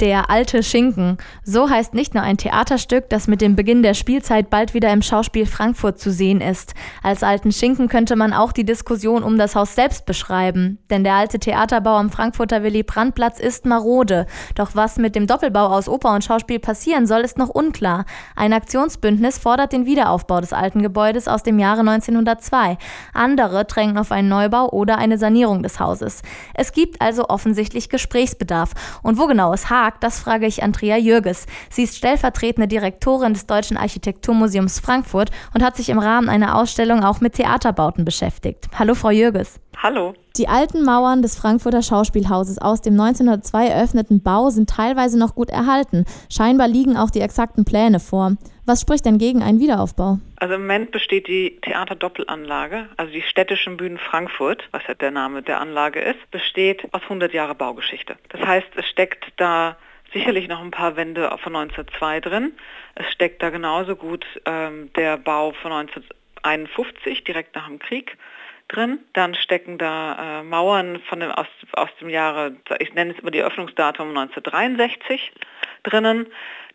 Der alte Schinken. So heißt nicht nur ein Theaterstück, das mit dem Beginn der Spielzeit bald wieder im Schauspiel Frankfurt zu sehen ist. Als alten Schinken könnte man auch die Diskussion um das Haus selbst beschreiben. Denn der alte Theaterbau am Frankfurter Willy-Brandt-Platz ist marode. Doch was mit dem Doppelbau aus Oper und Schauspiel passieren soll, ist noch unklar. Ein Aktionsbündnis fordert den Wiederaufbau des alten Gebäudes aus dem Jahre 1902. Andere drängen auf einen Neubau oder eine Sanierung des Hauses. Es gibt also offensichtlich Gesprächsbedarf. Und wo genau es hakt, Tag? Das frage ich Andrea Jürges. Sie ist stellvertretende Direktorin des Deutschen Architekturmuseums Frankfurt und hat sich im Rahmen einer Ausstellung auch mit Theaterbauten beschäftigt. Hallo, Frau Jürges. Hallo. Die alten Mauern des Frankfurter Schauspielhauses aus dem 1902 eröffneten Bau sind teilweise noch gut erhalten. Scheinbar liegen auch die exakten Pläne vor. Was spricht denn gegen einen Wiederaufbau? Also im Moment besteht die Theaterdoppelanlage, also die städtischen Bühnen Frankfurt, was ja der Name der Anlage ist, besteht aus 100 Jahre Baugeschichte. Das heißt, es steckt da sicherlich noch ein paar Wände von 1902 drin. Es steckt da genauso gut ähm, der Bau von 1951, direkt nach dem Krieg drin. Dann stecken da äh, Mauern von dem, aus, aus dem Jahre, ich nenne es immer die Öffnungsdatum 1963 drinnen.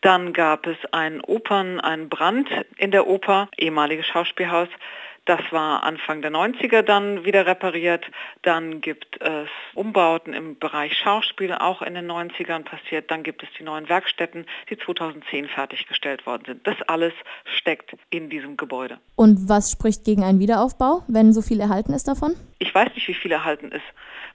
Dann gab es einen Opern, einen Brand in der Oper, ehemaliges Schauspielhaus. Das war Anfang der 90er dann wieder repariert. Dann gibt es Umbauten im Bereich Schauspiel, auch in den 90ern passiert. Dann gibt es die neuen Werkstätten, die 2010 fertiggestellt worden sind. Das alles steckt in diesem Gebäude. Und was spricht gegen einen Wiederaufbau, wenn so viel erhalten ist davon? Ich weiß nicht, wie viel erhalten ist,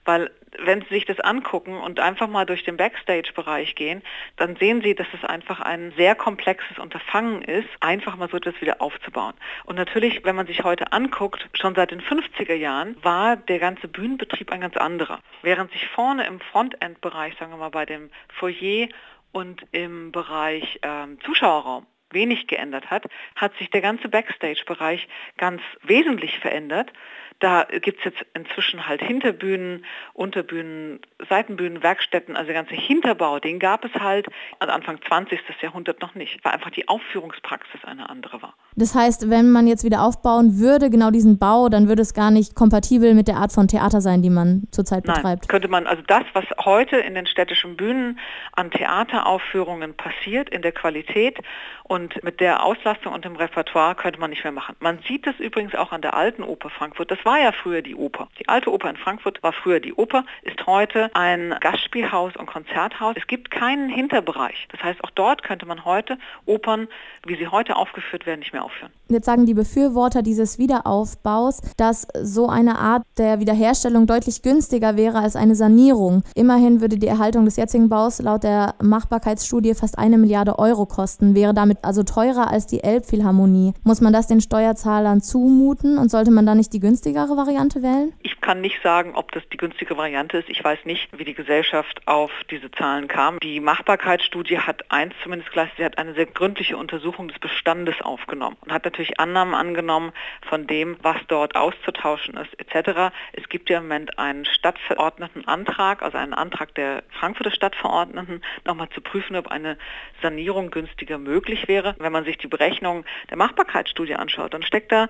weil wenn Sie sich das angucken und einfach mal durch den Backstage-Bereich gehen, dann sehen Sie, dass es einfach ein sehr komplexes Unterfangen ist, einfach mal so etwas wieder aufzubauen. Und natürlich, wenn man sich heute anguckt, schon seit den 50er Jahren war der ganze Bühnenbetrieb ein ganz anderer. Während sich vorne im Frontend-Bereich, sagen wir mal bei dem Foyer und im Bereich ähm, Zuschauerraum wenig geändert hat, hat sich der ganze Backstage-Bereich ganz wesentlich verändert. Da gibt es jetzt inzwischen halt Hinterbühnen, Unterbühnen, Seitenbühnen, Werkstätten, also der ganze Hinterbau, den gab es halt Anfang 20. Jahrhundert noch nicht, weil einfach die Aufführungspraxis eine andere war. Das heißt, wenn man jetzt wieder aufbauen würde, genau diesen Bau, dann würde es gar nicht kompatibel mit der Art von Theater sein, die man zurzeit betreibt. Nein, könnte man, also das, was heute in den städtischen Bühnen an Theateraufführungen passiert, in der Qualität und mit der Auslastung und dem Repertoire, könnte man nicht mehr machen. Man sieht das übrigens auch an der alten Oper Frankfurt. Das war ja früher die Oper. Die alte Oper in Frankfurt war früher die Oper, ist heute ein Gastspielhaus und Konzerthaus. Es gibt keinen Hinterbereich. Das heißt, auch dort könnte man heute Opern, wie sie heute aufgeführt werden, nicht mehr aufführen. Jetzt sagen die Befürworter dieses Wiederaufbaus, dass so eine Art der Wiederherstellung deutlich günstiger wäre als eine Sanierung. Immerhin würde die Erhaltung des jetzigen Baus laut der Machbarkeitsstudie fast eine Milliarde Euro kosten, wäre damit also teurer als die Elbphilharmonie. Muss man das den Steuerzahlern zumuten und sollte man da nicht die günstige günstigere Variante wählen? Ich kann nicht sagen, ob das die günstige Variante ist. Ich weiß nicht, wie die Gesellschaft auf diese Zahlen kam. Die Machbarkeitsstudie hat eins zumindest geleistet, sie hat eine sehr gründliche Untersuchung des Bestandes aufgenommen und hat natürlich Annahmen angenommen von dem, was dort auszutauschen ist etc. Es gibt ja im Moment einen Stadtverordnetenantrag, also einen Antrag der Frankfurter Stadtverordneten, nochmal zu prüfen, ob eine Sanierung günstiger möglich wäre. Wenn man sich die Berechnung der Machbarkeitsstudie anschaut, dann steckt da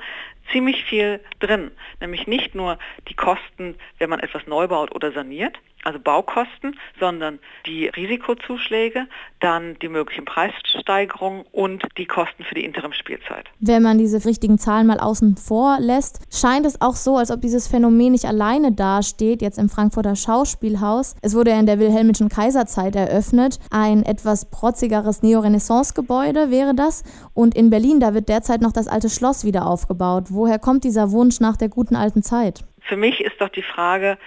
ziemlich viel drin nämlich nicht nur die Kosten, wenn man etwas neu baut oder saniert, also Baukosten, sondern die Risikozuschläge, dann die möglichen Preissteigerungen und die Kosten für die Interimspielzeit. Wenn man diese richtigen Zahlen mal außen vor lässt, scheint es auch so, als ob dieses Phänomen nicht alleine dasteht, jetzt im Frankfurter Schauspielhaus. Es wurde ja in der wilhelmischen Kaiserzeit eröffnet, ein etwas protzigeres Neorenaissance-Gebäude wäre das. Und in Berlin, da wird derzeit noch das alte Schloss wieder aufgebaut. Woher kommt dieser Wunsch nach der guten alten Zeit? Für mich ist doch die Frage,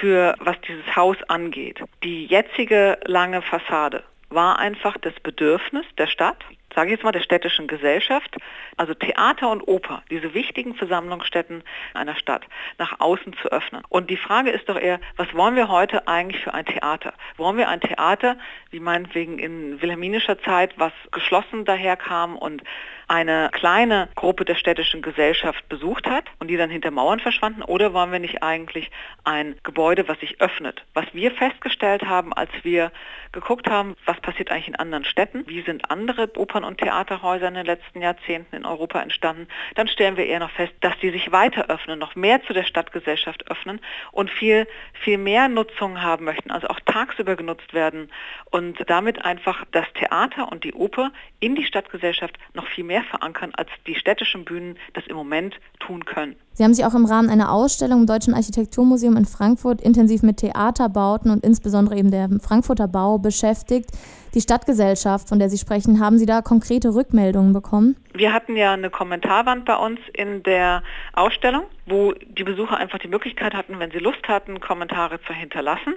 für was dieses Haus angeht. Die jetzige lange Fassade war einfach das Bedürfnis der Stadt, sage ich jetzt mal der städtischen Gesellschaft, also Theater und Oper, diese wichtigen Versammlungsstätten einer Stadt, nach außen zu öffnen. Und die Frage ist doch eher, was wollen wir heute eigentlich für ein Theater? Wollen wir ein Theater, wie meinetwegen in wilhelminischer Zeit, was geschlossen daherkam und eine kleine Gruppe der städtischen Gesellschaft besucht hat und die dann hinter Mauern verschwanden? Oder wollen wir nicht eigentlich ein Gebäude, was sich öffnet? Was wir festgestellt haben, als wir geguckt haben, was passiert eigentlich in anderen Städten, wie sind andere Opern- und Theaterhäuser in den letzten Jahrzehnten in Europa entstanden, dann stellen wir eher noch fest, dass die sich weiter öffnen, noch mehr zu der Stadtgesellschaft öffnen und viel, viel mehr Nutzung haben möchten, also auch tagsüber genutzt werden und damit einfach das Theater und die Oper in die Stadtgesellschaft noch viel mehr verankern, als die städtischen Bühnen das im Moment tun können. Sie haben sich auch im Rahmen einer Ausstellung im Deutschen Architekturmuseum in Frankfurt intensiv mit Theaterbauten und insbesondere eben der Frankfurter Bau beschäftigt. Die Stadtgesellschaft, von der Sie sprechen, haben Sie da konkrete Rückmeldungen bekommen? Wir hatten ja eine Kommentarwand bei uns in der Ausstellung, wo die Besucher einfach die Möglichkeit hatten, wenn sie Lust hatten, Kommentare zu hinterlassen.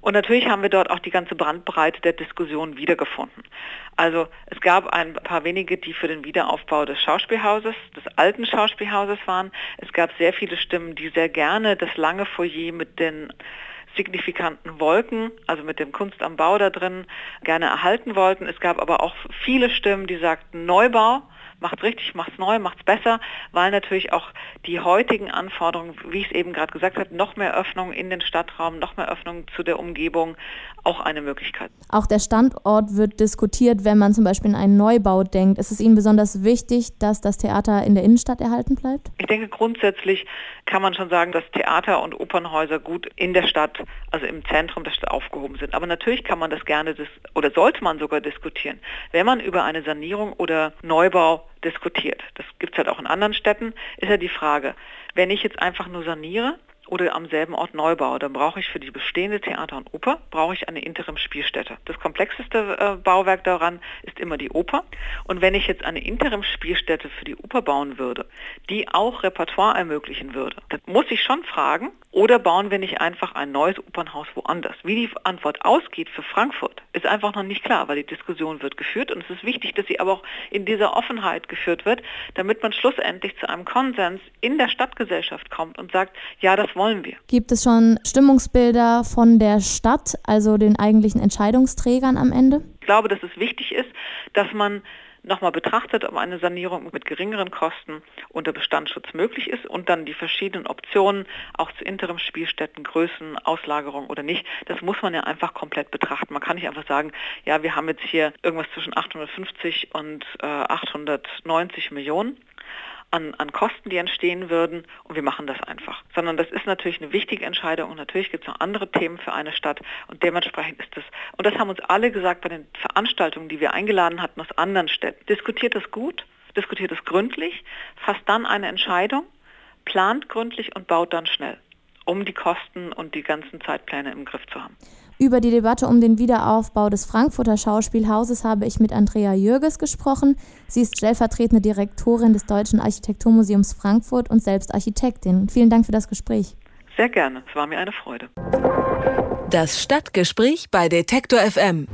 Und natürlich haben wir dort auch die ganze Brandbreite der Diskussion wiedergefunden. Also es gab ein paar wenige, die für den Wiederaufbau des Schauspielhauses, des alten Schauspielhauses waren. Es gab sehr viele Stimmen, die sehr gerne das lange Foyer mit den signifikanten Wolken, also mit dem Kunst am Bau da drin, gerne erhalten wollten. Es gab aber auch viele Stimmen, die sagten Neubau macht's richtig, macht's neu, macht's besser, weil natürlich auch die heutigen Anforderungen, wie ich es eben gerade gesagt habe, noch mehr Öffnung in den Stadtraum, noch mehr Öffnung zu der Umgebung, auch eine Möglichkeit. Auch der Standort wird diskutiert, wenn man zum Beispiel in einen Neubau denkt. Ist es Ihnen besonders wichtig, dass das Theater in der Innenstadt erhalten bleibt? Ich denke, grundsätzlich kann man schon sagen, dass Theater und Opernhäuser gut in der Stadt, also im Zentrum der Stadt aufgehoben sind. Aber natürlich kann man das gerne oder sollte man sogar diskutieren, wenn man über eine Sanierung oder Neubau diskutiert. Das gibt es halt auch in anderen Städten. Ist ja die Frage, wenn ich jetzt einfach nur saniere, oder am selben Ort neu baue, dann brauche ich für die bestehende Theater und Oper brauche ich eine Interimspielstätte. Das komplexeste äh, Bauwerk daran ist immer die Oper. Und wenn ich jetzt eine Interimspielstätte für die Oper bauen würde, die auch Repertoire ermöglichen würde, dann muss ich schon fragen, oder bauen wir nicht einfach ein neues Opernhaus woanders? Wie die Antwort ausgeht für Frankfurt, ist einfach noch nicht klar, weil die Diskussion wird geführt und es ist wichtig, dass sie aber auch in dieser Offenheit geführt wird, damit man schlussendlich zu einem Konsens in der Stadtgesellschaft kommt und sagt, ja, das wollen wir. Gibt es schon Stimmungsbilder von der Stadt, also den eigentlichen Entscheidungsträgern am Ende? Ich glaube, dass es wichtig ist, dass man nochmal betrachtet, ob eine Sanierung mit geringeren Kosten unter Bestandsschutz möglich ist und dann die verschiedenen Optionen auch zu Interimspielstätten, Größen, Auslagerung oder nicht, das muss man ja einfach komplett betrachten. Man kann nicht einfach sagen, ja, wir haben jetzt hier irgendwas zwischen 850 und äh, 890 Millionen an, an Kosten, die entstehen würden und wir machen das einfach. Sondern das ist natürlich eine wichtige Entscheidung und natürlich gibt es noch andere Themen für eine Stadt und dementsprechend ist das, und das haben uns alle gesagt bei den Veranstaltungen, die wir eingeladen hatten aus anderen Städten, diskutiert das gut, diskutiert es gründlich, fasst dann eine Entscheidung, plant gründlich und baut dann schnell, um die Kosten und die ganzen Zeitpläne im Griff zu haben. Über die Debatte um den Wiederaufbau des Frankfurter Schauspielhauses habe ich mit Andrea Jürges gesprochen. Sie ist stellvertretende Direktorin des Deutschen Architekturmuseums Frankfurt und selbst Architektin. Vielen Dank für das Gespräch. Sehr gerne, es war mir eine Freude. Das Stadtgespräch bei Detektor FM.